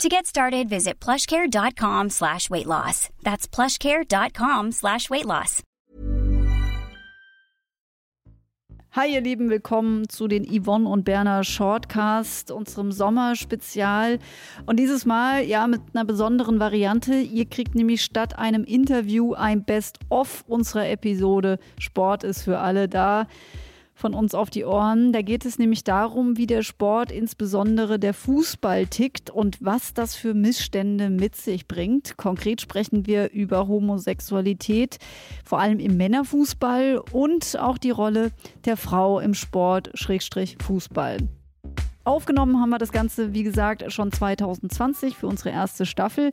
To get started, visit plushcare.com slash weight loss. That's plushcare.com slash weight loss. Hi ihr Lieben, willkommen zu den Yvonne und Berner Shortcast, unserem Sommerspezial. Und dieses Mal ja mit einer besonderen Variante. Ihr kriegt nämlich statt einem Interview ein Best-of unserer Episode Sport ist für alle da von uns auf die Ohren. Da geht es nämlich darum, wie der Sport, insbesondere der Fußball, tickt und was das für Missstände mit sich bringt. Konkret sprechen wir über Homosexualität, vor allem im Männerfußball und auch die Rolle der Frau im Sport, Schrägstrich Fußball. Aufgenommen haben wir das Ganze, wie gesagt, schon 2020 für unsere erste Staffel.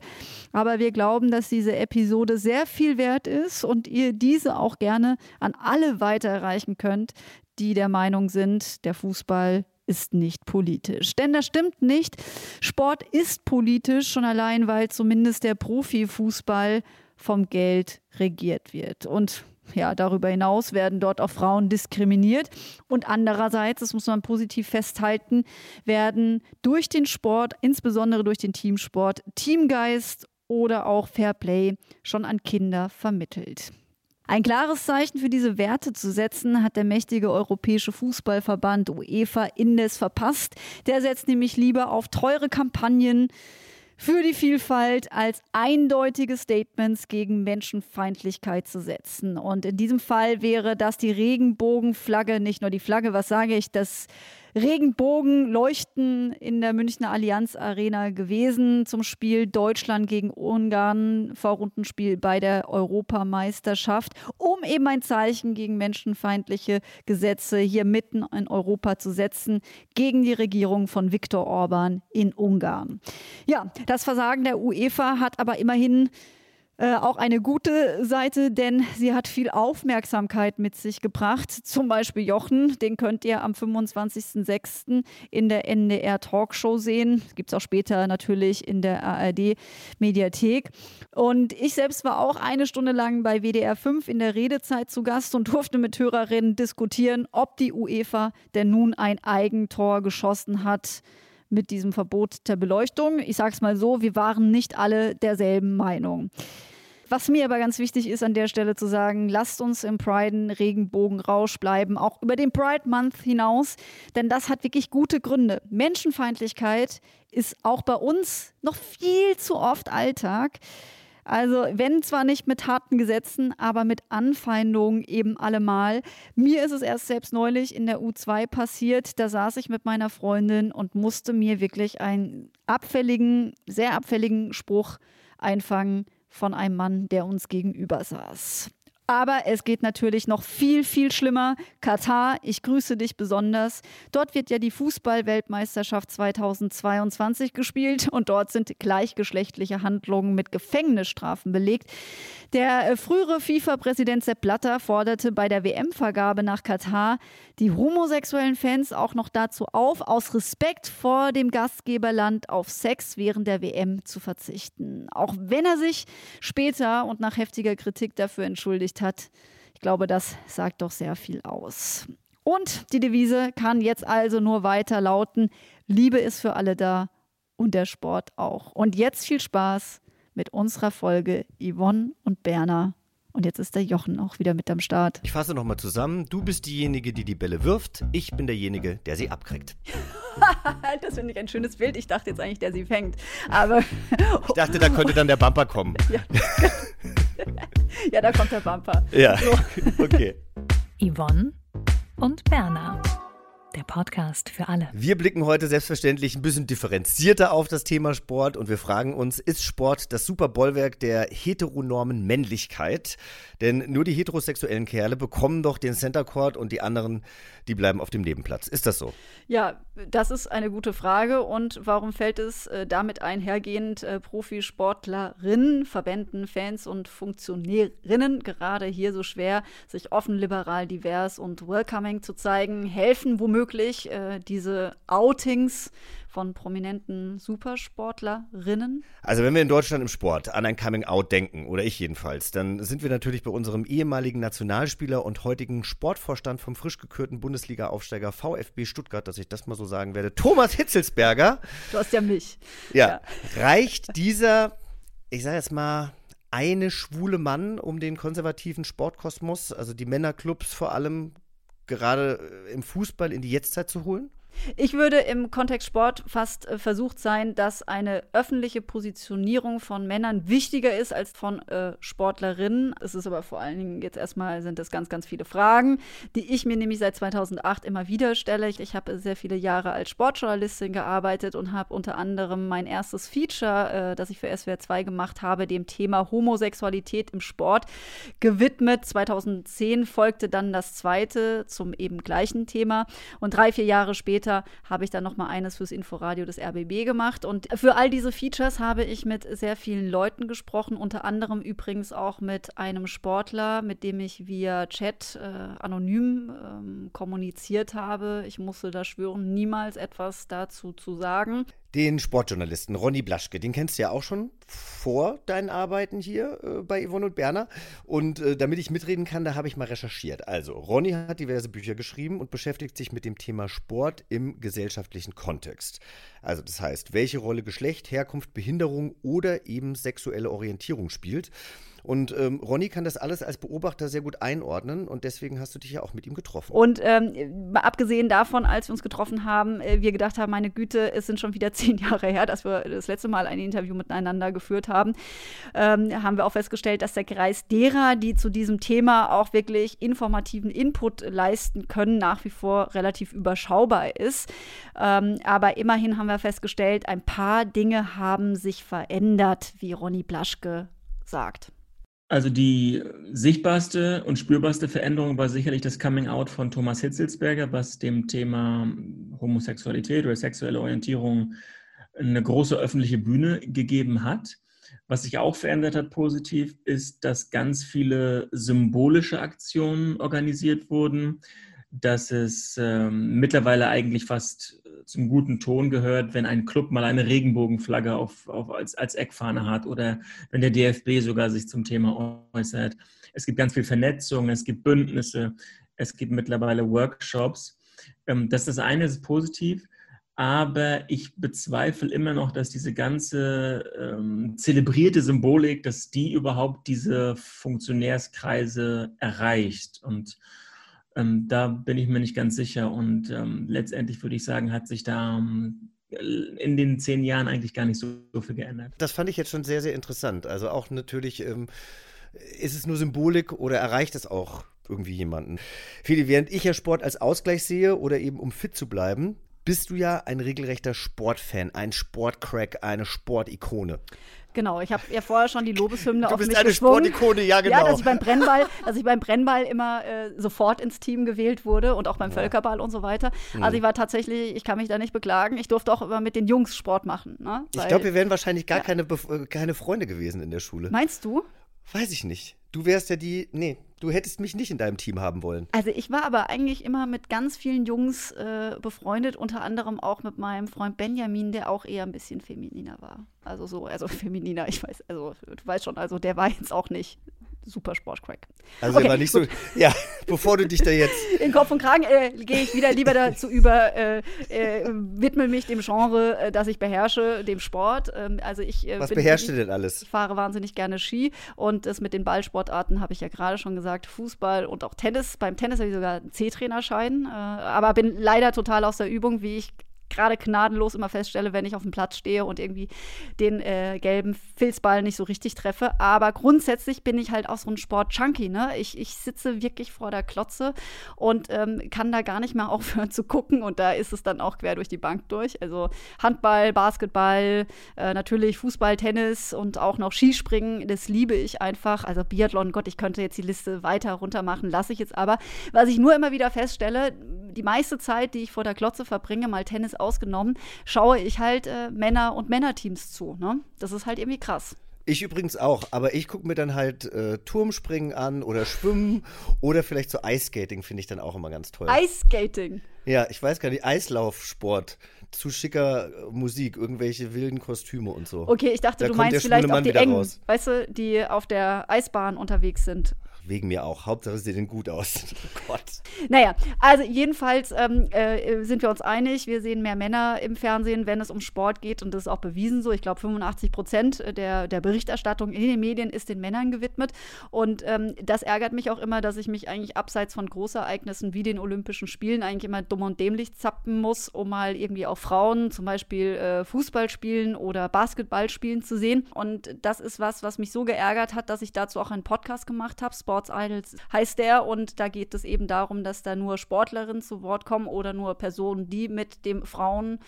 Aber wir glauben, dass diese Episode sehr viel wert ist und ihr diese auch gerne an alle weiterreichen könnt, die der Meinung sind, der Fußball ist nicht politisch. Denn das stimmt nicht. Sport ist politisch, schon allein, weil zumindest der Profifußball vom Geld regiert wird. Und ja, darüber hinaus werden dort auch Frauen diskriminiert. Und andererseits, das muss man positiv festhalten, werden durch den Sport, insbesondere durch den Teamsport, Teamgeist oder auch Fairplay schon an Kinder vermittelt. Ein klares Zeichen für diese Werte zu setzen, hat der mächtige Europäische Fußballverband UEFA Indes verpasst. Der setzt nämlich lieber auf teure Kampagnen für die Vielfalt als eindeutige Statements gegen Menschenfeindlichkeit zu setzen. Und in diesem Fall wäre das die Regenbogenflagge, nicht nur die Flagge, was sage ich, das Regenbogenleuchten in der Münchner Allianz Arena gewesen zum Spiel Deutschland gegen Ungarn, Vorrundenspiel bei der Europameisterschaft, um eben ein Zeichen gegen menschenfeindliche Gesetze hier mitten in Europa zu setzen, gegen die Regierung von Viktor Orban in Ungarn. Ja, das Versagen der UEFA hat aber immerhin äh, auch eine gute Seite, denn sie hat viel Aufmerksamkeit mit sich gebracht. Zum Beispiel Jochen, den könnt ihr am 25.06. in der NDR Talkshow sehen. Gibt es auch später natürlich in der ARD Mediathek. Und ich selbst war auch eine Stunde lang bei WDR 5 in der Redezeit zu Gast und durfte mit Hörerinnen diskutieren, ob die UEFA denn nun ein Eigentor geschossen hat mit diesem Verbot der Beleuchtung. Ich sage es mal so, wir waren nicht alle derselben Meinung. Was mir aber ganz wichtig ist an der Stelle zu sagen, lasst uns im Pride Regenbogenrausch bleiben, auch über den Pride Month hinaus, denn das hat wirklich gute Gründe. Menschenfeindlichkeit ist auch bei uns noch viel zu oft Alltag. Also wenn zwar nicht mit harten Gesetzen, aber mit Anfeindungen eben allemal. Mir ist es erst selbst neulich in der U2 passiert. Da saß ich mit meiner Freundin und musste mir wirklich einen abfälligen, sehr abfälligen Spruch einfangen von einem Mann, der uns gegenüber saß. Aber es geht natürlich noch viel, viel schlimmer. Katar, ich grüße dich besonders. Dort wird ja die Fußball-Weltmeisterschaft 2022 gespielt und dort sind gleichgeschlechtliche Handlungen mit Gefängnisstrafen belegt. Der äh, frühere FIFA-Präsident Sepp Blatter forderte bei der WM-Vergabe nach Katar die homosexuellen Fans auch noch dazu auf, aus Respekt vor dem Gastgeberland auf Sex während der WM zu verzichten. Auch wenn er sich später und nach heftiger Kritik dafür entschuldigt hat. Ich glaube, das sagt doch sehr viel aus. Und die Devise kann jetzt also nur weiter lauten, Liebe ist für alle da und der Sport auch. Und jetzt viel Spaß mit unserer Folge Yvonne und Berner. Und jetzt ist der Jochen auch wieder mit am Start. Ich fasse nochmal zusammen. Du bist diejenige, die die Bälle wirft. Ich bin derjenige, der sie abkriegt. das finde ich ein schönes Bild. Ich dachte jetzt eigentlich, der sie fängt. Aber ich dachte, da könnte dann der Bumper kommen. ja. ja, da kommt der Bumper. Ja, so. okay. Yvonne und Berner. der Podcast für alle. Wir blicken heute selbstverständlich ein bisschen differenzierter auf das Thema Sport und wir fragen uns, ist Sport das Superbollwerk der heteronormen Männlichkeit? Denn nur die heterosexuellen Kerle bekommen doch den Center Court und die anderen, die bleiben auf dem Nebenplatz. Ist das so? Ja, das ist eine gute Frage. Und warum fällt es äh, damit einhergehend äh, Profisportlerinnen, Verbänden, Fans und Funktionärinnen gerade hier so schwer, sich offen, liberal, divers und welcoming zu zeigen? Helfen womöglich äh, diese Outings von prominenten Supersportlerinnen? Also wenn wir in Deutschland im Sport an ein Coming-out denken, oder ich jedenfalls, dann sind wir natürlich bei unserem ehemaligen Nationalspieler und heutigen Sportvorstand vom frisch gekürten Bundesliga-Aufsteiger VfB Stuttgart, dass ich das mal so sagen werde, Thomas Hitzelsberger. Du hast ja mich. Ja, ja. reicht dieser, ich sage jetzt mal, eine schwule Mann um den konservativen Sportkosmos, also die Männerclubs vor allem, gerade im Fußball in die Jetztzeit zu holen? Ich würde im Kontext Sport fast äh, versucht sein, dass eine öffentliche Positionierung von Männern wichtiger ist als von äh, Sportlerinnen. Es ist aber vor allen Dingen jetzt erstmal sind das ganz, ganz viele Fragen, die ich mir nämlich seit 2008 immer wieder stelle. Ich, ich habe sehr viele Jahre als Sportjournalistin gearbeitet und habe unter anderem mein erstes Feature, äh, das ich für SWR 2 gemacht habe, dem Thema Homosexualität im Sport gewidmet. 2010 folgte dann das zweite zum eben gleichen Thema und drei, vier Jahre später später habe ich dann noch mal eines fürs Inforadio des RBB gemacht. Und für all diese Features habe ich mit sehr vielen Leuten gesprochen, unter anderem übrigens auch mit einem Sportler, mit dem ich via Chat äh, anonym ähm, kommuniziert habe. Ich musste da schwören, niemals etwas dazu zu sagen den Sportjournalisten Ronny Blaschke. Den kennst du ja auch schon vor deinen Arbeiten hier äh, bei Yvonne und Berner. Und äh, damit ich mitreden kann, da habe ich mal recherchiert. Also, Ronny hat diverse Bücher geschrieben und beschäftigt sich mit dem Thema Sport im gesellschaftlichen Kontext. Also, das heißt, welche Rolle Geschlecht, Herkunft, Behinderung oder eben sexuelle Orientierung spielt. Und ähm, Ronny kann das alles als Beobachter sehr gut einordnen und deswegen hast du dich ja auch mit ihm getroffen. Und ähm, abgesehen davon, als wir uns getroffen haben, äh, wir gedacht haben, meine Güte, es sind schon wieder zehn Jahre her, dass wir das letzte Mal ein Interview miteinander geführt haben, ähm, haben wir auch festgestellt, dass der Kreis derer, die zu diesem Thema auch wirklich informativen Input leisten können, nach wie vor relativ überschaubar ist. Ähm, aber immerhin haben wir festgestellt, ein paar Dinge haben sich verändert, wie Ronny Blaschke sagt. Also die sichtbarste und spürbarste Veränderung war sicherlich das Coming Out von Thomas Hitzelsberger, was dem Thema Homosexualität oder sexuelle Orientierung eine große öffentliche Bühne gegeben hat. Was sich auch verändert hat positiv, ist, dass ganz viele symbolische Aktionen organisiert wurden, dass es ähm, mittlerweile eigentlich fast zum guten Ton gehört, wenn ein Club mal eine Regenbogenflagge auf, auf als, als Eckfahne hat oder wenn der DFB sogar sich zum Thema äußert. Es gibt ganz viel Vernetzung, es gibt Bündnisse, es gibt mittlerweile Workshops. Ähm, das ist das eine, das ist positiv. Aber ich bezweifle immer noch, dass diese ganze ähm, zelebrierte Symbolik, dass die überhaupt diese Funktionärskreise erreicht. Und ähm, da bin ich mir nicht ganz sicher. Und ähm, letztendlich würde ich sagen, hat sich da ähm, in den zehn Jahren eigentlich gar nicht so, so, viel geändert. Das fand ich jetzt schon sehr, sehr interessant. Also auch natürlich, ähm, ist es nur Symbolik oder erreicht es auch irgendwie jemanden? Feli, während ich ja Sport als Ausgleich sehe oder eben um fit zu bleiben, bist du ja ein regelrechter Sportfan, ein Sportcrack, eine Sportikone. Genau, ich habe ja vorher schon die Lobeshymne du auf mich Du bist eine Sportikone, ja genau. Ja, dass ich beim Brennball, dass ich beim Brennball immer äh, sofort ins Team gewählt wurde und auch beim ja. Völkerball und so weiter. Mhm. Also ich war tatsächlich, ich kann mich da nicht beklagen. Ich durfte auch immer mit den Jungs Sport machen. Ne? Weil, ich glaube, wir wären wahrscheinlich gar ja. keine, äh, keine Freunde gewesen in der Schule. Meinst du? Weiß ich nicht. Du wärst ja die, nee, du hättest mich nicht in deinem Team haben wollen. Also ich war aber eigentlich immer mit ganz vielen Jungs äh, befreundet, unter anderem auch mit meinem Freund Benjamin, der auch eher ein bisschen femininer war. Also so, also femininer, ich weiß, also du weißt schon, also der war jetzt auch nicht super Sportcrack. Also okay, war nicht gut. so, ja, bevor du dich da jetzt. In Kopf und Kragen äh, gehe ich wieder lieber dazu über, äh, äh, widme mich dem Genre, äh, das ich beherrsche, dem Sport. Ähm, also ich, äh, Was beherrschst du denn alles? Ich fahre wahnsinnig gerne Ski und das mit den Ballsportarten habe ich ja gerade schon gesagt, Fußball und auch Tennis. Beim Tennis habe ich sogar einen C-Trainerschein, äh, aber bin leider total aus der Übung, wie ich gerade gnadenlos immer feststelle, wenn ich auf dem Platz stehe und irgendwie den äh, gelben Filzball nicht so richtig treffe. Aber grundsätzlich bin ich halt auch so ein Sport-Junkie. Ne? Ich, ich sitze wirklich vor der Klotze und ähm, kann da gar nicht mehr aufhören zu gucken. Und da ist es dann auch quer durch die Bank durch. Also Handball, Basketball, äh, natürlich Fußball, Tennis und auch noch Skispringen. Das liebe ich einfach. Also Biathlon, Gott, ich könnte jetzt die Liste weiter runter machen, lasse ich jetzt aber. Was ich nur immer wieder feststelle, die meiste Zeit, die ich vor der Klotze verbringe, mal Tennis ausgenommen, schaue ich halt äh, Männer- und Männerteams zu. Ne? Das ist halt irgendwie krass. Ich übrigens auch, aber ich gucke mir dann halt äh, Turmspringen an oder Schwimmen oder vielleicht so Eiskating finde ich dann auch immer ganz toll. Eiskating? Ja, ich weiß gar nicht, Eislaufsport zu schicker äh, Musik, irgendwelche wilden Kostüme und so. Okay, ich dachte, da du meinst vielleicht auch die Engen, weißt du, die auf der Eisbahn unterwegs sind wegen mir auch. Hauptsache, sie sehen gut aus. oh Gott. Naja, also jedenfalls ähm, äh, sind wir uns einig, wir sehen mehr Männer im Fernsehen, wenn es um Sport geht. Und das ist auch bewiesen so. Ich glaube, 85 Prozent der, der Berichterstattung in den Medien ist den Männern gewidmet. Und ähm, das ärgert mich auch immer, dass ich mich eigentlich abseits von Großereignissen wie den Olympischen Spielen eigentlich immer dumm und dämlich zappen muss, um mal irgendwie auch Frauen zum Beispiel äh, Fußball spielen oder Basketball spielen zu sehen. Und das ist was, was mich so geärgert hat, dass ich dazu auch einen Podcast gemacht habe. Sports Idols heißt der. Und da geht es eben darum, dass da nur Sportlerinnen zu Wort kommen oder nur Personen, die mit dem Frauen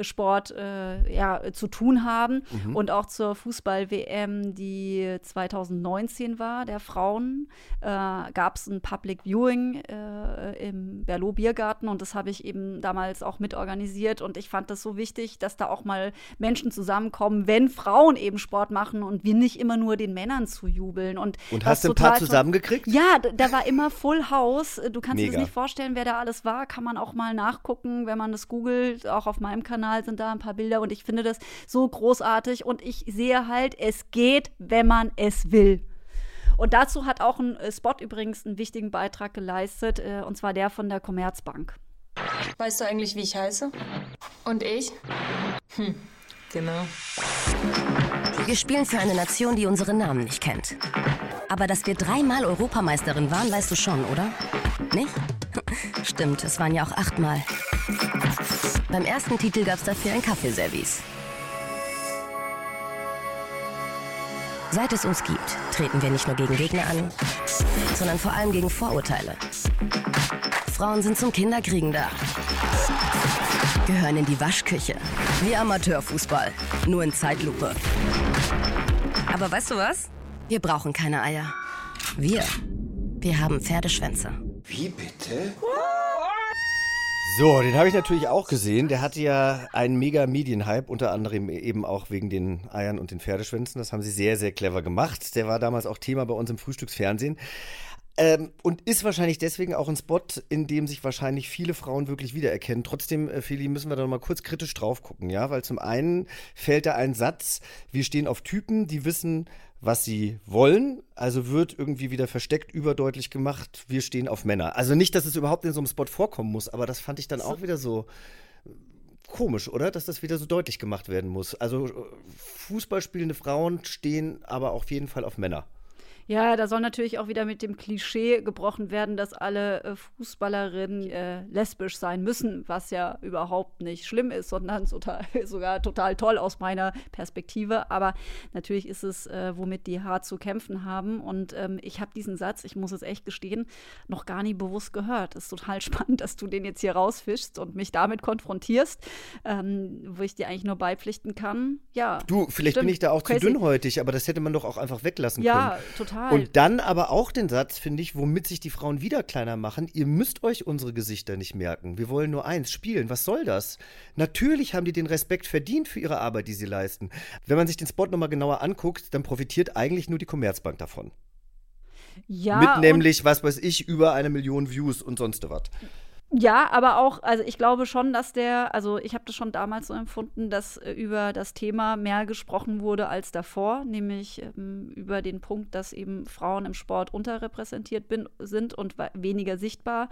Sport äh, ja, zu tun haben. Mhm. Und auch zur Fußball-WM, die 2019 war, der Frauen, äh, gab es ein Public Viewing äh, im Berlot Biergarten und das habe ich eben damals auch mitorganisiert. Und ich fand das so wichtig, dass da auch mal Menschen zusammenkommen, wenn Frauen eben Sport machen und wir nicht immer nur den Männern zujubeln. Und, und hast du ein paar zusammengekriegt? Ja, da war immer Full House. Du kannst Mega. dir nicht vorstellen, wer da alles war. Kann man auch mal nachgucken, wenn man das googelt, auch auf meinem Kanal Kanal sind da ein paar Bilder und ich finde das so großartig und ich sehe halt, es geht, wenn man es will. Und dazu hat auch ein äh, Spot übrigens einen wichtigen Beitrag geleistet, äh, und zwar der von der Commerzbank. Weißt du eigentlich, wie ich heiße? Und ich? Hm, genau. Wir spielen für eine Nation, die unsere Namen nicht kennt. Aber dass wir dreimal Europameisterin waren, weißt du schon, oder? Nicht? Stimmt, es waren ja auch achtmal. Beim ersten Titel gab es dafür ein Kaffeeservice. Seit es uns gibt, treten wir nicht nur gegen Gegner an, sondern vor allem gegen Vorurteile. Frauen sind zum Kinderkriegen da. Gehören in die Waschküche. Wie Amateurfußball. Nur in Zeitlupe. Aber weißt du was? Wir brauchen keine Eier. Wir. Wir haben Pferdeschwänze. Wie bitte? So, den habe ich natürlich auch gesehen. Der hatte ja einen mega Medienhype, unter anderem eben auch wegen den Eiern und den Pferdeschwänzen. Das haben sie sehr, sehr clever gemacht. Der war damals auch Thema bei uns im Frühstücksfernsehen. Ähm, und ist wahrscheinlich deswegen auch ein Spot, in dem sich wahrscheinlich viele Frauen wirklich wiedererkennen. Trotzdem, äh, Feli, müssen wir da noch mal kurz kritisch drauf gucken, ja? Weil zum einen fällt da ein Satz, wir stehen auf Typen, die wissen, was sie wollen. Also wird irgendwie wieder versteckt, überdeutlich gemacht, wir stehen auf Männer. Also nicht, dass es überhaupt in so einem Spot vorkommen muss, aber das fand ich dann auch wieder so komisch, oder? Dass das wieder so deutlich gemacht werden muss. Also äh, Fußballspielende Frauen stehen aber auf jeden Fall auf Männer. Ja, da soll natürlich auch wieder mit dem Klischee gebrochen werden, dass alle äh, Fußballerinnen äh, lesbisch sein müssen, was ja überhaupt nicht schlimm ist, sondern total, sogar total toll aus meiner Perspektive. Aber natürlich ist es, äh, womit die hart zu kämpfen haben. Und ähm, ich habe diesen Satz, ich muss es echt gestehen, noch gar nie bewusst gehört. Es ist total spannend, dass du den jetzt hier rausfischst und mich damit konfrontierst, ähm, wo ich dir eigentlich nur beipflichten kann. Ja. Du, vielleicht stimmt. bin ich da auch Crazy. zu dünnhäutig, aber das hätte man doch auch einfach weglassen ja, können. Ja, total. Total. Und dann aber auch den Satz, finde ich, womit sich die Frauen wieder kleiner machen. Ihr müsst euch unsere Gesichter nicht merken. Wir wollen nur eins, spielen. Was soll das? Natürlich haben die den Respekt verdient für ihre Arbeit, die sie leisten. Wenn man sich den Spot nochmal genauer anguckt, dann profitiert eigentlich nur die Commerzbank davon. Ja. Mit nämlich, was weiß ich, über eine Million Views und sonst was. Ja, aber auch, also ich glaube schon, dass der, also ich habe das schon damals so empfunden, dass äh, über das Thema mehr gesprochen wurde als davor, nämlich ähm, über den Punkt, dass eben Frauen im Sport unterrepräsentiert bin, sind und weniger sichtbar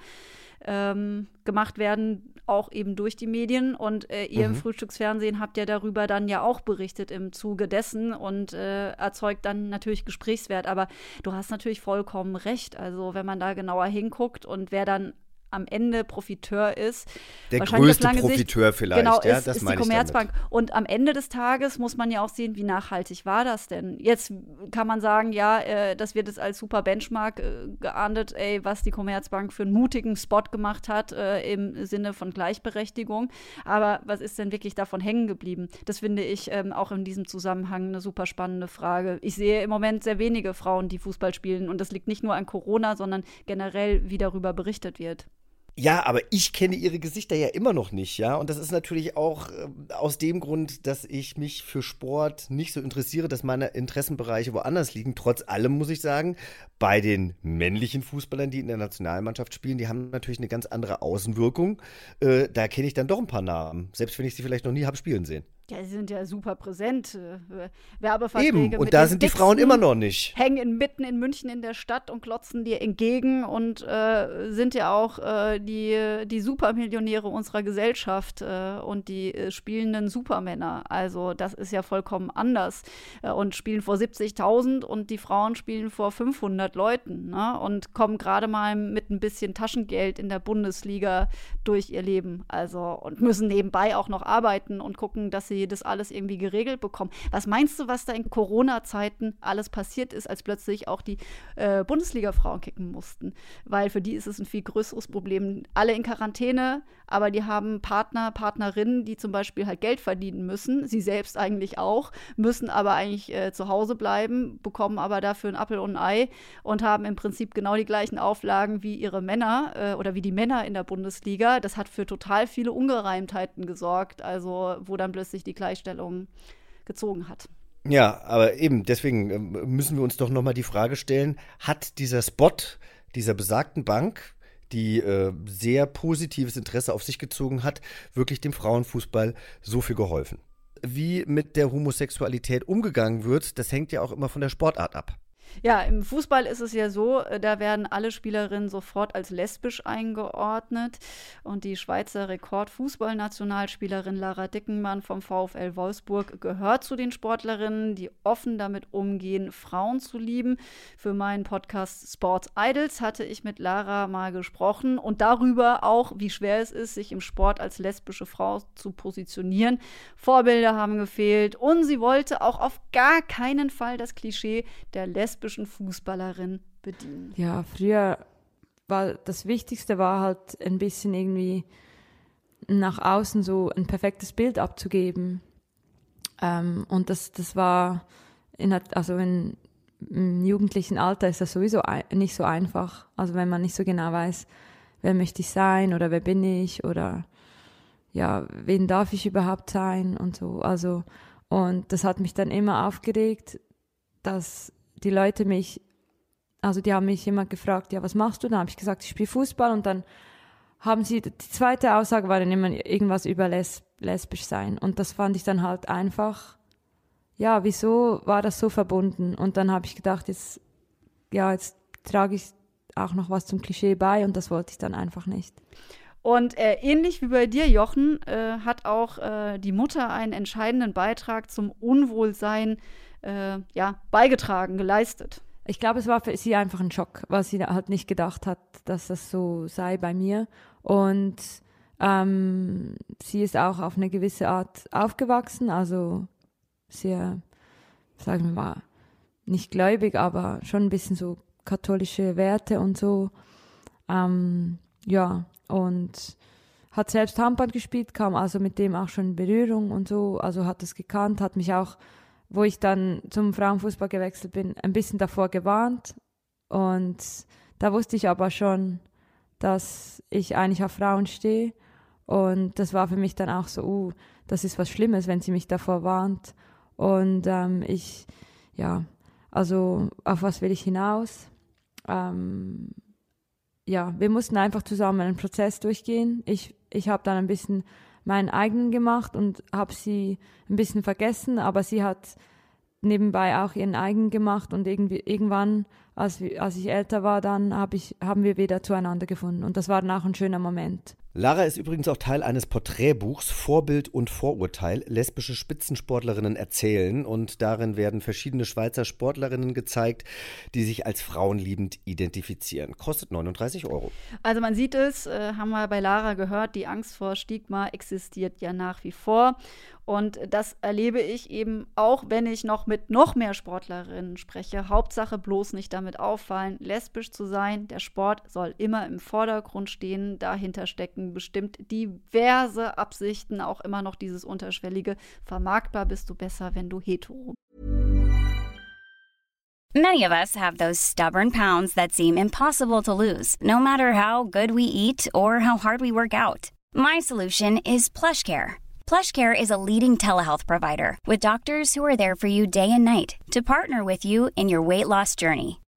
ähm, gemacht werden, auch eben durch die Medien. Und äh, ihr mhm. im Frühstücksfernsehen habt ja darüber dann ja auch berichtet im Zuge dessen und äh, erzeugt dann natürlich Gesprächswert. Aber du hast natürlich vollkommen recht. Also wenn man da genauer hinguckt und wer dann am Ende Profiteur ist. Der größte Profiteur Sicht, vielleicht, genau, ja, ist, das ist die Commerzbank. Und am Ende des Tages muss man ja auch sehen, wie nachhaltig war das denn? Jetzt kann man sagen, ja, äh, das wird jetzt als super Benchmark äh, geahndet, ey, was die Commerzbank für einen mutigen Spot gemacht hat äh, im Sinne von Gleichberechtigung. Aber was ist denn wirklich davon hängen geblieben? Das finde ich ähm, auch in diesem Zusammenhang eine super spannende Frage. Ich sehe im Moment sehr wenige Frauen, die Fußball spielen. Und das liegt nicht nur an Corona, sondern generell, wie darüber berichtet wird. Ja, aber ich kenne ihre Gesichter ja immer noch nicht, ja. Und das ist natürlich auch äh, aus dem Grund, dass ich mich für Sport nicht so interessiere, dass meine Interessenbereiche woanders liegen. Trotz allem muss ich sagen, bei den männlichen Fußballern, die in der Nationalmannschaft spielen, die haben natürlich eine ganz andere Außenwirkung. Äh, da kenne ich dann doch ein paar Namen, selbst wenn ich sie vielleicht noch nie habe spielen sehen. Ja, sie sind ja super präsent. Äh, Werbeverträge Eben, und da sind die Frauen immer noch nicht. Hängen in, mitten in München in der Stadt und klotzen dir entgegen und äh, sind ja auch äh, die, die Supermillionäre unserer Gesellschaft äh, und die äh, spielenden Supermänner. Also das ist ja vollkommen anders. Äh, und spielen vor 70.000 und die Frauen spielen vor 500 Leuten ne? und kommen gerade mal mit ein bisschen Taschengeld in der Bundesliga durch ihr Leben. Also und müssen nebenbei auch noch arbeiten und gucken, dass sie sie das alles irgendwie geregelt bekommen. Was meinst du, was da in Corona-Zeiten alles passiert ist, als plötzlich auch die äh, Bundesliga-Frauen kicken mussten? Weil für die ist es ein viel größeres Problem. Alle in Quarantäne, aber die haben Partner, Partnerinnen, die zum Beispiel halt Geld verdienen müssen. Sie selbst eigentlich auch, müssen aber eigentlich äh, zu Hause bleiben, bekommen aber dafür ein Appel und ein Ei und haben im Prinzip genau die gleichen Auflagen wie ihre Männer äh, oder wie die Männer in der Bundesliga. Das hat für total viele Ungereimtheiten gesorgt. Also, wo dann plötzlich die die Gleichstellung gezogen hat. Ja, aber eben, deswegen ähm, müssen wir uns doch nochmal die Frage stellen, hat dieser Spot dieser besagten Bank, die äh, sehr positives Interesse auf sich gezogen hat, wirklich dem Frauenfußball so viel geholfen? Wie mit der Homosexualität umgegangen wird, das hängt ja auch immer von der Sportart ab. Ja, im Fußball ist es ja so, äh, da werden alle Spielerinnen sofort als lesbisch eingeordnet. Und die Schweizer Rekordfußballnationalspielerin Lara Dickenmann vom VfL Wolfsburg gehört zu den Sportlerinnen, die offen damit umgehen, Frauen zu lieben. Für meinen Podcast Sports Idols hatte ich mit Lara mal gesprochen und darüber auch, wie schwer es ist, sich im Sport als lesbische Frau zu positionieren. Vorbilder haben gefehlt und sie wollte auch auf gar keinen Fall das Klischee der lesbischen lesbischen Fußballerin bedienen? Ja, früher war das Wichtigste war halt ein bisschen irgendwie nach außen so ein perfektes Bild abzugeben. Ähm, und das, das war in, also in, im jugendlichen Alter ist das sowieso nicht so einfach. Also wenn man nicht so genau weiß, wer möchte ich sein oder wer bin ich oder ja, wen darf ich überhaupt sein und so. Also und das hat mich dann immer aufgeregt, dass die Leute mich, also die haben mich immer gefragt, ja, was machst du? Dann habe ich gesagt, ich spiele Fußball und dann haben sie, die zweite Aussage war dann immer irgendwas über les, lesbisch sein. Und das fand ich dann halt einfach, ja, wieso war das so verbunden? Und dann habe ich gedacht, jetzt, ja, jetzt trage ich auch noch was zum Klischee bei und das wollte ich dann einfach nicht. Und äh, ähnlich wie bei dir, Jochen, äh, hat auch äh, die Mutter einen entscheidenden Beitrag zum Unwohlsein äh, ja, beigetragen, geleistet. Ich glaube, es war für sie einfach ein Schock, weil sie halt nicht gedacht hat, dass das so sei bei mir. Und ähm, sie ist auch auf eine gewisse Art aufgewachsen, also sehr, sagen wir mal, nicht gläubig, aber schon ein bisschen so katholische Werte und so. Ähm, ja, und hat selbst Handball gespielt, kam also mit dem auch schon in Berührung und so, also hat es gekannt, hat mich auch wo ich dann zum Frauenfußball gewechselt bin, ein bisschen davor gewarnt. Und da wusste ich aber schon, dass ich eigentlich auf Frauen stehe. Und das war für mich dann auch so, uh, das ist was Schlimmes, wenn sie mich davor warnt. Und ähm, ich, ja, also auf was will ich hinaus? Ähm, ja, wir mussten einfach zusammen einen Prozess durchgehen. Ich, ich habe dann ein bisschen meinen eigenen gemacht und habe sie ein bisschen vergessen, aber sie hat nebenbei auch ihren eigenen gemacht und irgendwie irgendwann, als, als ich älter war, dann hab ich, haben wir wieder zueinander gefunden und das war dann auch ein schöner Moment. Lara ist übrigens auch Teil eines Porträtbuchs Vorbild und Vorurteil. Lesbische Spitzensportlerinnen erzählen und darin werden verschiedene Schweizer Sportlerinnen gezeigt, die sich als frauenliebend identifizieren. Kostet 39 Euro. Also man sieht es, äh, haben wir bei Lara gehört, die Angst vor Stigma existiert ja nach wie vor. Und das erlebe ich eben auch, wenn ich noch mit noch mehr Sportlerinnen spreche. Hauptsache bloß nicht damit auffallen, lesbisch zu sein. Der Sport soll immer im Vordergrund stehen. Dahinter stecken bestimmt diverse Absichten, auch immer noch dieses unterschwellige. Vermarktbar bist du besser, wenn du hetero. Many of us have those stubborn pounds that seem impossible to lose, no matter how good we eat or how hard we work out. My solution is PlushCare. PlushCare is a leading telehealth provider with doctors who are there for you day and night to partner with you in your weight loss journey.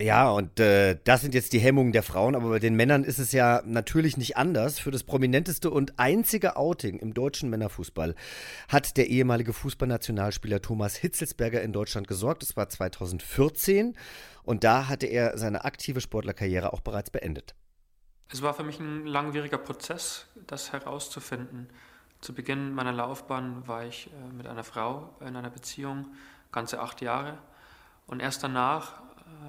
Ja, und äh, das sind jetzt die Hemmungen der Frauen, aber bei den Männern ist es ja natürlich nicht anders. Für das prominenteste und einzige Outing im deutschen Männerfußball hat der ehemalige Fußballnationalspieler Thomas Hitzelsberger in Deutschland gesorgt. Das war 2014 und da hatte er seine aktive Sportlerkarriere auch bereits beendet. Es war für mich ein langwieriger Prozess, das herauszufinden. Zu Beginn meiner Laufbahn war ich äh, mit einer Frau in einer Beziehung, ganze acht Jahre. Und erst danach,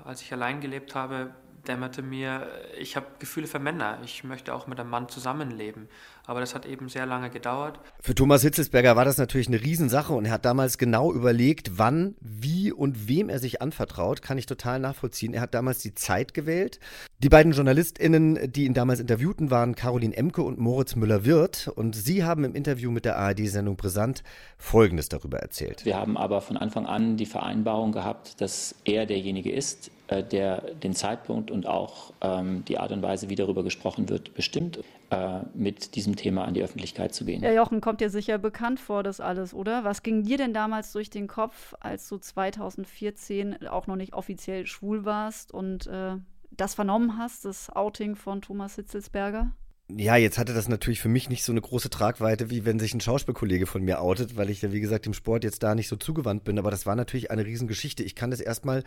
als ich allein gelebt habe, dämmerte mir, ich habe Gefühle für Männer. Ich möchte auch mit einem Mann zusammenleben. Aber das hat eben sehr lange gedauert. Für Thomas Hitzelsberger war das natürlich eine Riesensache und er hat damals genau überlegt, wann, wie und wem er sich anvertraut. Kann ich total nachvollziehen. Er hat damals die Zeit gewählt. Die beiden JournalistInnen, die ihn damals interviewten, waren Caroline Emke und Moritz Müller-Wirth. Und sie haben im Interview mit der ARD-Sendung Brisant Folgendes darüber erzählt. Wir haben aber von Anfang an die Vereinbarung gehabt, dass er derjenige ist, der den Zeitpunkt und auch ähm, die Art und Weise, wie darüber gesprochen wird, bestimmt, äh, mit diesem Thema an die Öffentlichkeit zu gehen. Ja, Jochen, kommt dir sicher bekannt vor, das alles, oder? Was ging dir denn damals durch den Kopf, als du 2014 auch noch nicht offiziell schwul warst und äh, das vernommen hast, das Outing von Thomas Hitzelsberger? Ja, jetzt hatte das natürlich für mich nicht so eine große Tragweite, wie wenn sich ein Schauspielkollege von mir outet, weil ich ja, wie gesagt, dem Sport jetzt da nicht so zugewandt bin. Aber das war natürlich eine Riesengeschichte. Ich kann das erstmal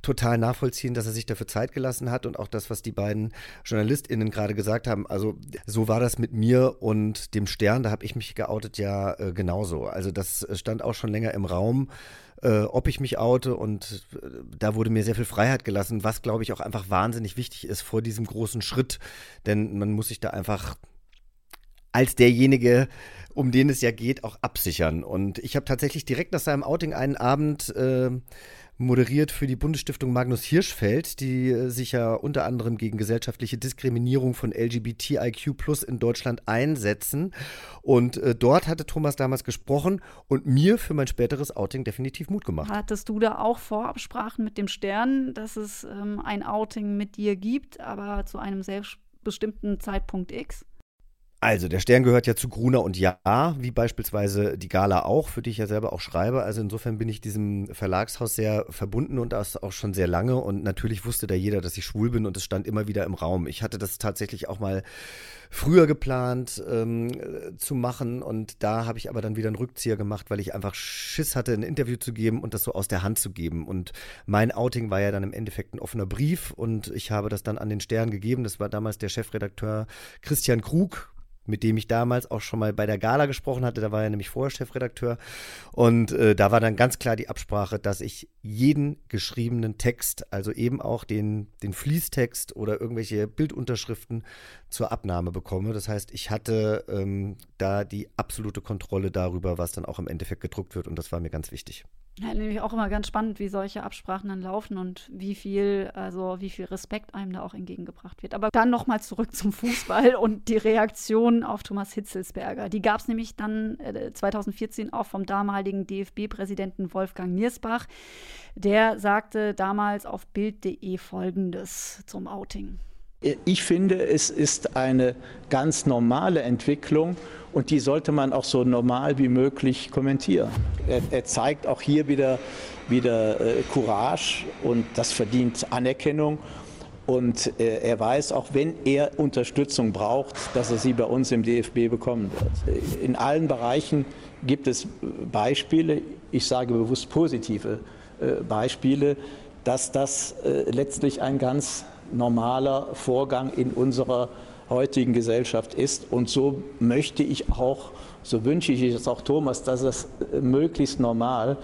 total nachvollziehen, dass er sich dafür Zeit gelassen hat und auch das, was die beiden JournalistInnen gerade gesagt haben. Also, so war das mit mir und dem Stern, da habe ich mich geoutet ja äh, genauso. Also, das stand auch schon länger im Raum äh, ob ich mich oute und äh, da wurde mir sehr viel Freiheit gelassen, was glaube ich auch einfach wahnsinnig wichtig ist vor diesem großen Schritt, denn man muss sich da einfach als derjenige, um den es ja geht, auch absichern. Und ich habe tatsächlich direkt nach seinem Outing einen Abend äh, moderiert für die Bundesstiftung Magnus Hirschfeld, die äh, sich ja unter anderem gegen gesellschaftliche Diskriminierung von LGBTIQ Plus in Deutschland einsetzen. Und äh, dort hatte Thomas damals gesprochen und mir für mein späteres Outing definitiv Mut gemacht. Hattest du da auch Vorabsprachen mit dem Stern, dass es ähm, ein Outing mit dir gibt, aber zu einem selbstbestimmten Zeitpunkt X? Also, der Stern gehört ja zu Gruner und Ja, wie beispielsweise die Gala auch, für die ich ja selber auch schreibe. Also insofern bin ich diesem Verlagshaus sehr verbunden und das auch schon sehr lange. Und natürlich wusste da jeder, dass ich schwul bin und es stand immer wieder im Raum. Ich hatte das tatsächlich auch mal früher geplant ähm, zu machen und da habe ich aber dann wieder einen Rückzieher gemacht, weil ich einfach Schiss hatte, ein Interview zu geben und das so aus der Hand zu geben. Und mein Outing war ja dann im Endeffekt ein offener Brief und ich habe das dann an den Stern gegeben. Das war damals der Chefredakteur Christian Krug, mit dem ich damals auch schon mal bei der Gala gesprochen hatte. Da war er nämlich vorher Chefredakteur. Und äh, da war dann ganz klar die Absprache, dass ich jeden geschriebenen Text, also eben auch den, den Fließtext oder irgendwelche Bildunterschriften zur Abnahme bekomme. Das heißt, ich hatte ähm, da die absolute Kontrolle darüber, was dann auch im Endeffekt gedruckt wird. Und das war mir ganz wichtig. Ja, nämlich auch immer ganz spannend, wie solche Absprachen dann laufen und wie viel, also wie viel Respekt einem da auch entgegengebracht wird. Aber dann nochmal zurück zum Fußball und die Reaktion auf Thomas Hitzelsberger. Die gab es nämlich dann äh, 2014 auch vom damaligen DFB-Präsidenten Wolfgang Niersbach. Der sagte damals auf Bild.de folgendes zum Outing. Ich finde, es ist eine ganz normale Entwicklung und die sollte man auch so normal wie möglich kommentieren. Er, er zeigt auch hier wieder, wieder äh, Courage und das verdient Anerkennung. Und äh, er weiß, auch wenn er Unterstützung braucht, dass er sie bei uns im DFB bekommen wird. In allen Bereichen gibt es Beispiele, ich sage bewusst positive äh, Beispiele, dass das äh, letztlich ein ganz normaler Vorgang in unserer heutigen Gesellschaft ist. Und so möchte ich auch so wünsche ich es auch Thomas, dass es möglichst normal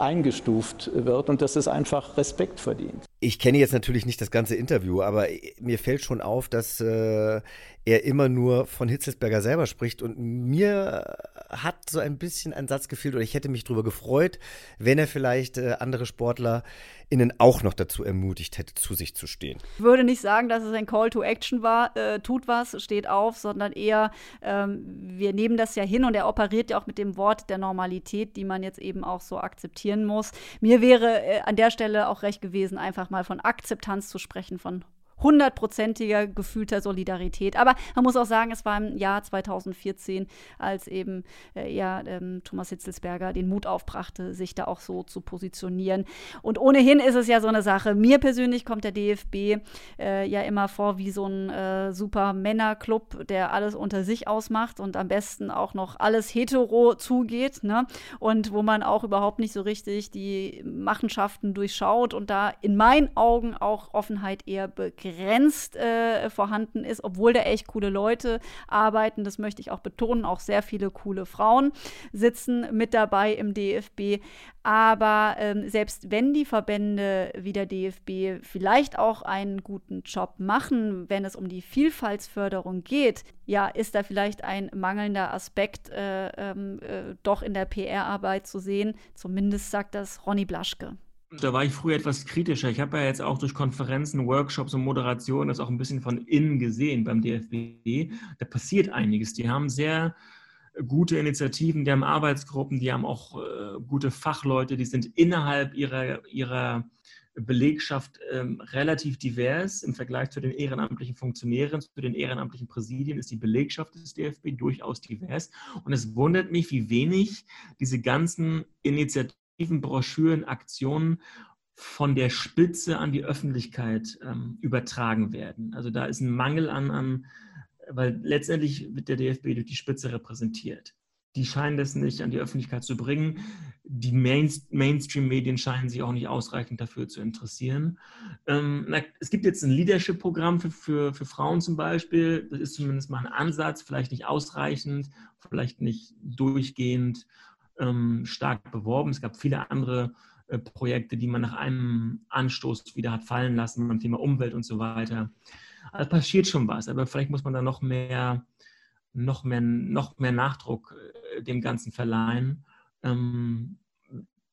eingestuft wird und dass es einfach Respekt verdient. Ich kenne jetzt natürlich nicht das ganze Interview, aber mir fällt schon auf, dass äh, er immer nur von Hitzelsberger selber spricht und mir hat so ein bisschen ein Satz gefehlt oder ich hätte mich darüber gefreut, wenn er vielleicht äh, andere Sportler innen auch noch dazu ermutigt hätte, zu sich zu stehen. Ich würde nicht sagen, dass es ein Call to Action war, äh, tut was, steht auf, sondern eher, ähm, wir nehmen das ja hin und er operiert ja auch mit dem Wort der Normalität, die man jetzt eben auch so akzeptieren muss. Mir wäre äh, an der Stelle auch recht gewesen, einfach mal von Akzeptanz zu sprechen, von hundertprozentiger gefühlter Solidarität. Aber man muss auch sagen, es war im Jahr 2014, als eben äh, ja, ähm, Thomas Hitzelsberger den Mut aufbrachte, sich da auch so zu positionieren. Und ohnehin ist es ja so eine Sache. Mir persönlich kommt der DFB äh, ja immer vor wie so ein äh, super Männerclub, der alles unter sich ausmacht und am besten auch noch alles hetero zugeht. Ne? Und wo man auch überhaupt nicht so richtig die Machenschaften durchschaut und da in meinen Augen auch Offenheit eher begrenzt begrenzt äh, vorhanden ist, obwohl da echt coole Leute arbeiten. Das möchte ich auch betonen. Auch sehr viele coole Frauen sitzen mit dabei im DFB. Aber ähm, selbst wenn die Verbände wie der DFB vielleicht auch einen guten Job machen, wenn es um die Vielfaltsförderung geht, ja, ist da vielleicht ein mangelnder Aspekt äh, ähm, äh, doch in der PR-Arbeit zu sehen. Zumindest sagt das Ronny Blaschke. Da war ich früher etwas kritischer. Ich habe ja jetzt auch durch Konferenzen, Workshops und Moderation das auch ein bisschen von innen gesehen beim DFB. Da passiert einiges. Die haben sehr gute Initiativen, die haben Arbeitsgruppen, die haben auch äh, gute Fachleute, die sind innerhalb ihrer, ihrer Belegschaft ähm, relativ divers im Vergleich zu den ehrenamtlichen Funktionären, zu den ehrenamtlichen Präsidien ist die Belegschaft des DFB durchaus divers. Und es wundert mich, wie wenig diese ganzen Initiativen Broschüren, Aktionen von der Spitze an die Öffentlichkeit ähm, übertragen werden. Also da ist ein Mangel an, an, weil letztendlich wird der DFB durch die Spitze repräsentiert. Die scheinen das nicht an die Öffentlichkeit zu bringen. Die Main Mainstream-Medien scheinen sich auch nicht ausreichend dafür zu interessieren. Ähm, na, es gibt jetzt ein Leadership-Programm für, für, für Frauen zum Beispiel. Das ist zumindest mal ein Ansatz, vielleicht nicht ausreichend, vielleicht nicht durchgehend ähm, stark beworben. Es gab viele andere äh, Projekte, die man nach einem Anstoß wieder hat fallen lassen beim Thema Umwelt und so weiter. Also passiert schon was, aber vielleicht muss man da noch mehr, noch mehr, noch mehr Nachdruck äh, dem Ganzen verleihen. Ähm,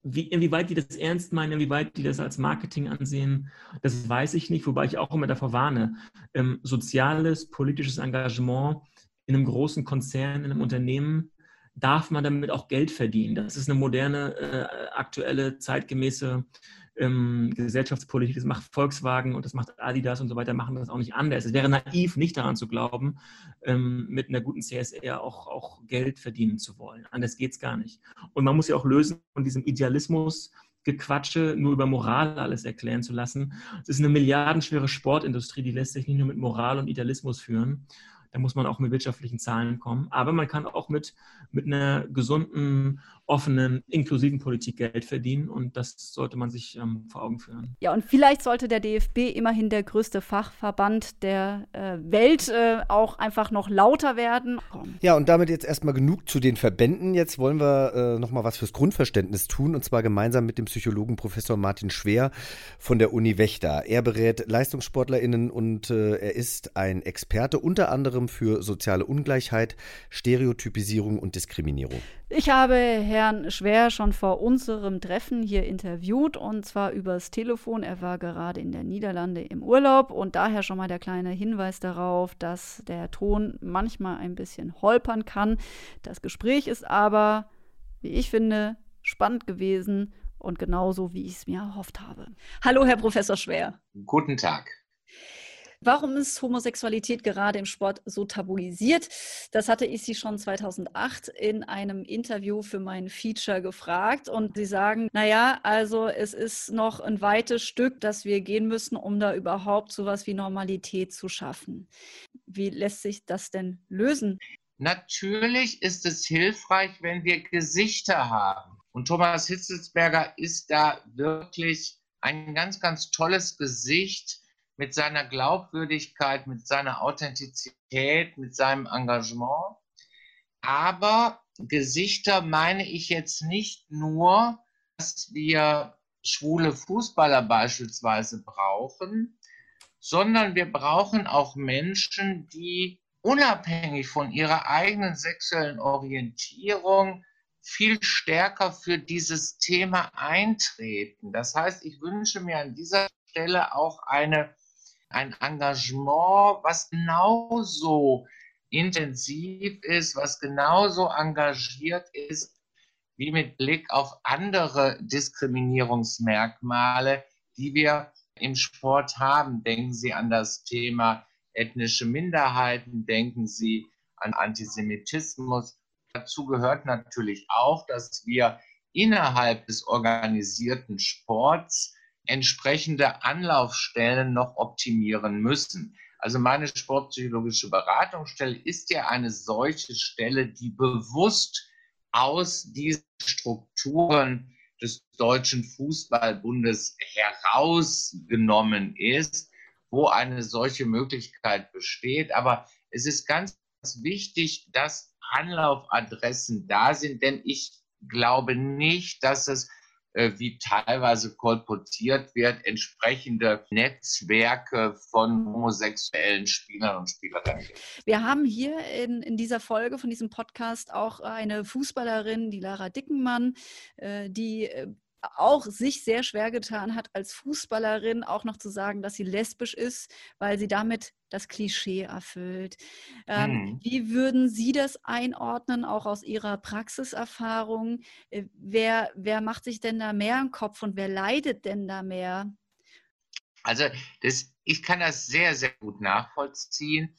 wie, inwieweit die das ernst meinen, inwieweit die das als Marketing ansehen, das weiß ich nicht, wobei ich auch immer davor warne. Ähm, soziales, politisches Engagement in einem großen Konzern, in einem Unternehmen darf man damit auch Geld verdienen. Das ist eine moderne, äh, aktuelle, zeitgemäße ähm, Gesellschaftspolitik. Das macht Volkswagen und das macht Adidas und so weiter, machen das auch nicht anders. Es wäre naiv, nicht daran zu glauben, ähm, mit einer guten CSR auch, auch Geld verdienen zu wollen. Anders geht es gar nicht. Und man muss ja auch lösen von diesem Idealismus, Gequatsche nur über Moral alles erklären zu lassen. Es ist eine milliardenschwere Sportindustrie, die lässt sich nicht nur mit Moral und Idealismus führen. Da muss man auch mit wirtschaftlichen Zahlen kommen. Aber man kann auch mit, mit einer gesunden, offenen, inklusiven Politik Geld verdienen. Und das sollte man sich ähm, vor Augen führen. Ja, und vielleicht sollte der DFB immerhin der größte Fachverband der äh, Welt äh, auch einfach noch lauter werden. Ja, und damit jetzt erstmal genug zu den Verbänden. Jetzt wollen wir äh, noch mal was fürs Grundverständnis tun. Und zwar gemeinsam mit dem Psychologen Professor Martin Schwer von der Uni Wächter. Er berät LeistungssportlerInnen und äh, er ist ein Experte unter anderem für soziale Ungleichheit, Stereotypisierung und Diskriminierung. Ich habe Herrn Schwer schon vor unserem Treffen hier interviewt und zwar übers Telefon. Er war gerade in der Niederlande im Urlaub und daher schon mal der kleine Hinweis darauf, dass der Ton manchmal ein bisschen holpern kann. Das Gespräch ist aber, wie ich finde, spannend gewesen und genauso, wie ich es mir erhofft habe. Hallo, Herr Professor Schwer. Guten Tag. Warum ist Homosexualität gerade im Sport so tabuisiert? Das hatte ich Sie schon 2008 in einem Interview für mein Feature gefragt. Und Sie sagen, naja, also es ist noch ein weites Stück, das wir gehen müssen, um da überhaupt so etwas wie Normalität zu schaffen. Wie lässt sich das denn lösen? Natürlich ist es hilfreich, wenn wir Gesichter haben. Und Thomas Hitzelsberger ist da wirklich ein ganz, ganz tolles Gesicht mit seiner Glaubwürdigkeit, mit seiner Authentizität, mit seinem Engagement. Aber Gesichter meine ich jetzt nicht nur, dass wir schwule Fußballer beispielsweise brauchen, sondern wir brauchen auch Menschen, die unabhängig von ihrer eigenen sexuellen Orientierung viel stärker für dieses Thema eintreten. Das heißt, ich wünsche mir an dieser Stelle auch eine, ein Engagement, was genauso intensiv ist, was genauso engagiert ist, wie mit Blick auf andere Diskriminierungsmerkmale, die wir im Sport haben. Denken Sie an das Thema ethnische Minderheiten, denken Sie an Antisemitismus. Dazu gehört natürlich auch, dass wir innerhalb des organisierten Sports entsprechende Anlaufstellen noch optimieren müssen. Also meine sportpsychologische Beratungsstelle ist ja eine solche Stelle, die bewusst aus diesen Strukturen des Deutschen Fußballbundes herausgenommen ist wo eine solche Möglichkeit besteht. Aber es ist ganz wichtig, dass Anlaufadressen da sind, denn ich glaube nicht, dass es wie teilweise kolportiert wird, entsprechende Netzwerke von homosexuellen Spielern und Spielerinnen. Wir haben hier in, in dieser Folge von diesem Podcast auch eine Fußballerin, die Lara Dickenmann, äh, die äh, auch sich sehr schwer getan hat, als Fußballerin auch noch zu sagen, dass sie lesbisch ist, weil sie damit das Klischee erfüllt. Ähm, mhm. Wie würden Sie das einordnen, auch aus Ihrer Praxiserfahrung? Äh, wer, wer macht sich denn da mehr im Kopf und wer leidet denn da mehr? Also das, ich kann das sehr, sehr gut nachvollziehen,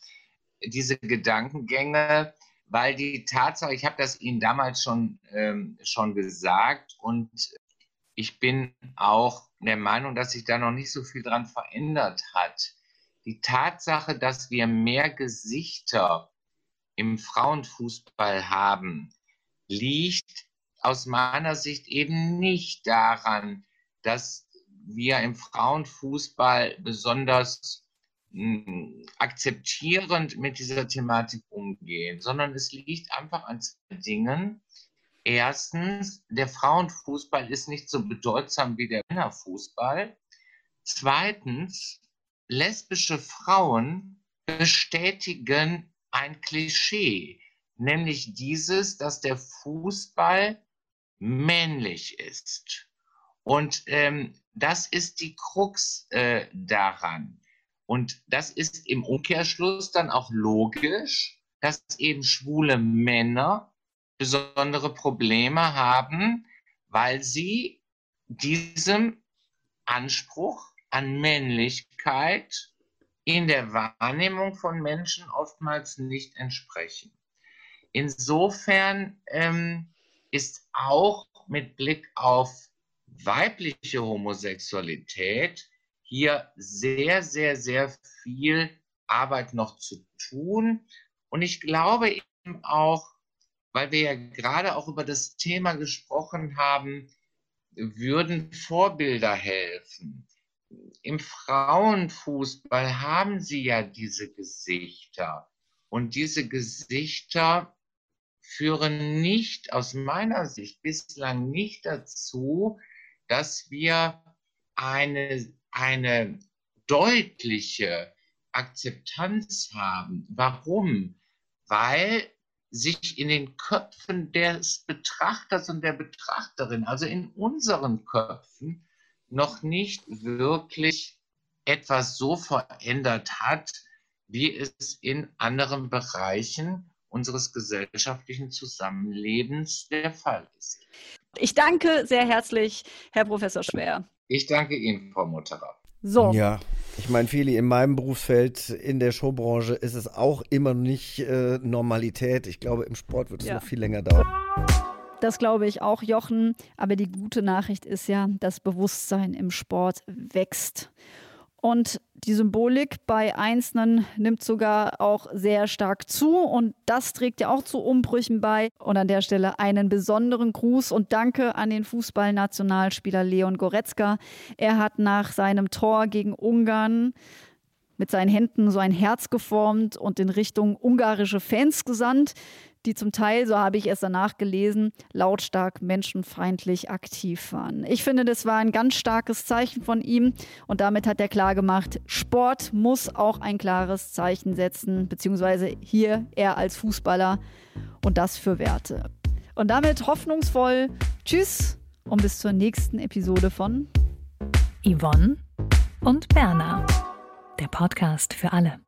diese Gedankengänge, weil die Tatsache, ich habe das Ihnen damals schon, ähm, schon gesagt und ich bin auch der Meinung, dass sich da noch nicht so viel dran verändert hat. Die Tatsache, dass wir mehr Gesichter im Frauenfußball haben, liegt aus meiner Sicht eben nicht daran, dass wir im Frauenfußball besonders hm, akzeptierend mit dieser Thematik umgehen, sondern es liegt einfach an zwei Dingen. Erstens, der Frauenfußball ist nicht so bedeutsam wie der Männerfußball. Zweitens, lesbische Frauen bestätigen ein Klischee, nämlich dieses, dass der Fußball männlich ist. Und ähm, das ist die Krux äh, daran. Und das ist im Umkehrschluss dann auch logisch, dass eben schwule Männer besondere Probleme haben, weil sie diesem Anspruch an Männlichkeit in der Wahrnehmung von Menschen oftmals nicht entsprechen. Insofern ähm, ist auch mit Blick auf weibliche Homosexualität hier sehr, sehr, sehr viel Arbeit noch zu tun. Und ich glaube eben auch, weil wir ja gerade auch über das Thema gesprochen haben, würden Vorbilder helfen. Im Frauenfußball haben sie ja diese Gesichter. Und diese Gesichter führen nicht, aus meiner Sicht, bislang nicht dazu, dass wir eine, eine deutliche Akzeptanz haben. Warum? Weil sich in den Köpfen des Betrachters und der Betrachterin, also in unseren Köpfen, noch nicht wirklich etwas so verändert hat, wie es in anderen Bereichen unseres gesellschaftlichen Zusammenlebens der Fall ist. Ich danke sehr herzlich, Herr Professor Schwer. Ich danke Ihnen, Frau Mutterer. So. Ja. Ich meine, Feli, in meinem Berufsfeld, in der Showbranche, ist es auch immer nicht äh, Normalität. Ich glaube, im Sport wird es ja. noch viel länger dauern. Das glaube ich auch, Jochen. Aber die gute Nachricht ist ja, das Bewusstsein im Sport wächst. Und die Symbolik bei Einzelnen nimmt sogar auch sehr stark zu und das trägt ja auch zu Umbrüchen bei. Und an der Stelle einen besonderen Gruß und Danke an den Fußballnationalspieler Leon Goretzka. Er hat nach seinem Tor gegen Ungarn mit seinen Händen so ein Herz geformt und in Richtung ungarische Fans gesandt die zum Teil, so habe ich es danach gelesen, lautstark menschenfeindlich aktiv waren. Ich finde, das war ein ganz starkes Zeichen von ihm und damit hat er klar gemacht, Sport muss auch ein klares Zeichen setzen, beziehungsweise hier er als Fußballer und das für Werte. Und damit hoffnungsvoll Tschüss und bis zur nächsten Episode von Yvonne und Berna, der Podcast für alle.